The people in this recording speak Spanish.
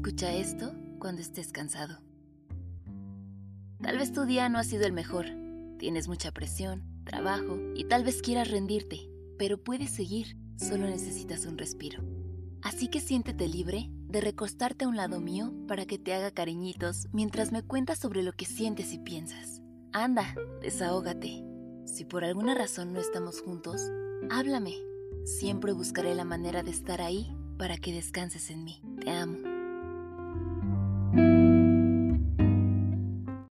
Escucha esto cuando estés cansado. Tal vez tu día no ha sido el mejor. Tienes mucha presión, trabajo y tal vez quieras rendirte, pero puedes seguir, solo necesitas un respiro. Así que siéntete libre de recostarte a un lado mío para que te haga cariñitos mientras me cuentas sobre lo que sientes y piensas. Anda, desahógate. Si por alguna razón no estamos juntos, háblame. Siempre buscaré la manera de estar ahí para que descanses en mí. Te amo.